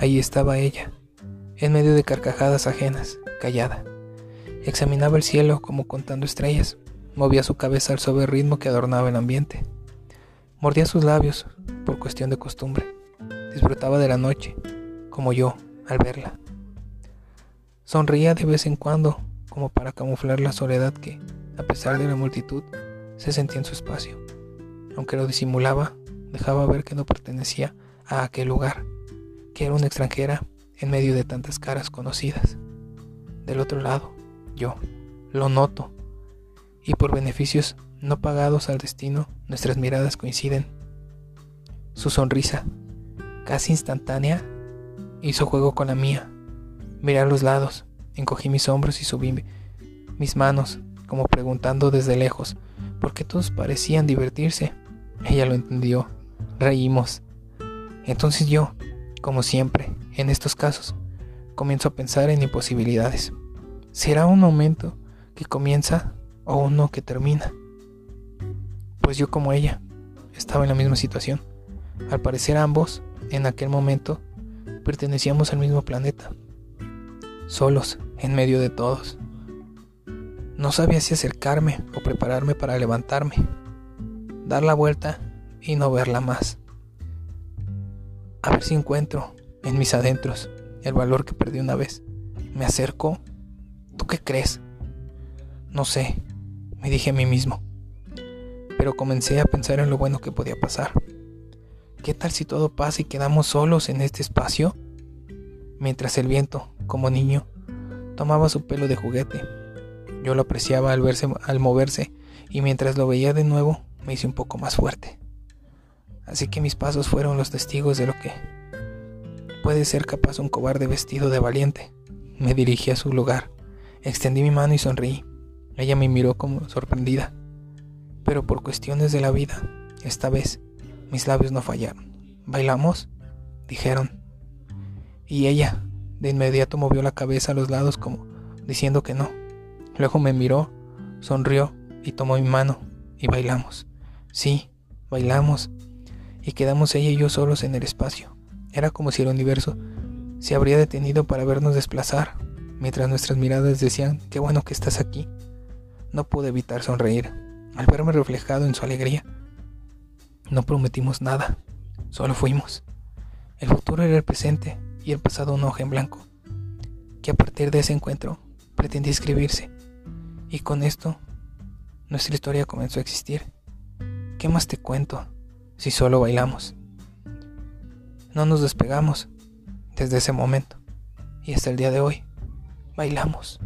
Ahí estaba ella, en medio de carcajadas ajenas, callada. Examinaba el cielo como contando estrellas, movía su cabeza al suave ritmo que adornaba el ambiente. Mordía sus labios, por cuestión de costumbre. Disfrutaba de la noche, como yo, al verla. Sonreía de vez en cuando, como para camuflar la soledad que, a pesar de la multitud, se sentía en su espacio. Aunque lo disimulaba, dejaba ver que no pertenecía a aquel lugar, que era una extranjera en medio de tantas caras conocidas. Del otro lado, yo, lo noto, y por beneficios no pagados al destino, nuestras miradas coinciden. Su sonrisa, casi instantánea, hizo juego con la mía. Miré a los lados, encogí mis hombros y subí mis manos, como preguntando desde lejos, por qué todos parecían divertirse. Ella lo entendió. Reímos. Entonces yo, como siempre, en estos casos, comienzo a pensar en imposibilidades. ¿Será un momento que comienza o uno que termina? Pues yo como ella, estaba en la misma situación. Al parecer ambos, en aquel momento, pertenecíamos al mismo planeta. Solos, en medio de todos. No sabía si acercarme o prepararme para levantarme, dar la vuelta y no verla más. A ver si encuentro en mis adentros el valor que perdí una vez. Me acerco. ¿Tú qué crees? No sé, me dije a mí mismo. Pero comencé a pensar en lo bueno que podía pasar. ¿Qué tal si todo pasa y quedamos solos en este espacio? Mientras el viento, como niño, tomaba su pelo de juguete. Yo lo apreciaba al, verse, al moverse y mientras lo veía de nuevo me hice un poco más fuerte. Así que mis pasos fueron los testigos de lo que puede ser capaz un cobarde vestido de valiente. Me dirigí a su lugar, extendí mi mano y sonreí. Ella me miró como sorprendida. Pero por cuestiones de la vida, esta vez, mis labios no fallaron. ¿Bailamos? dijeron. Y ella, de inmediato movió la cabeza a los lados como diciendo que no. Luego me miró, sonrió y tomó mi mano y bailamos. Sí, bailamos y quedamos ella y yo solos en el espacio. Era como si el universo se habría detenido para vernos desplazar, mientras nuestras miradas decían, qué bueno que estás aquí. No pude evitar sonreír al verme reflejado en su alegría. No prometimos nada, solo fuimos. El futuro era el presente y el pasado un hoja en blanco, que a partir de ese encuentro pretendía escribirse. Y con esto, nuestra historia comenzó a existir. ¿Qué más te cuento? Si solo bailamos. No nos despegamos desde ese momento y hasta el día de hoy bailamos.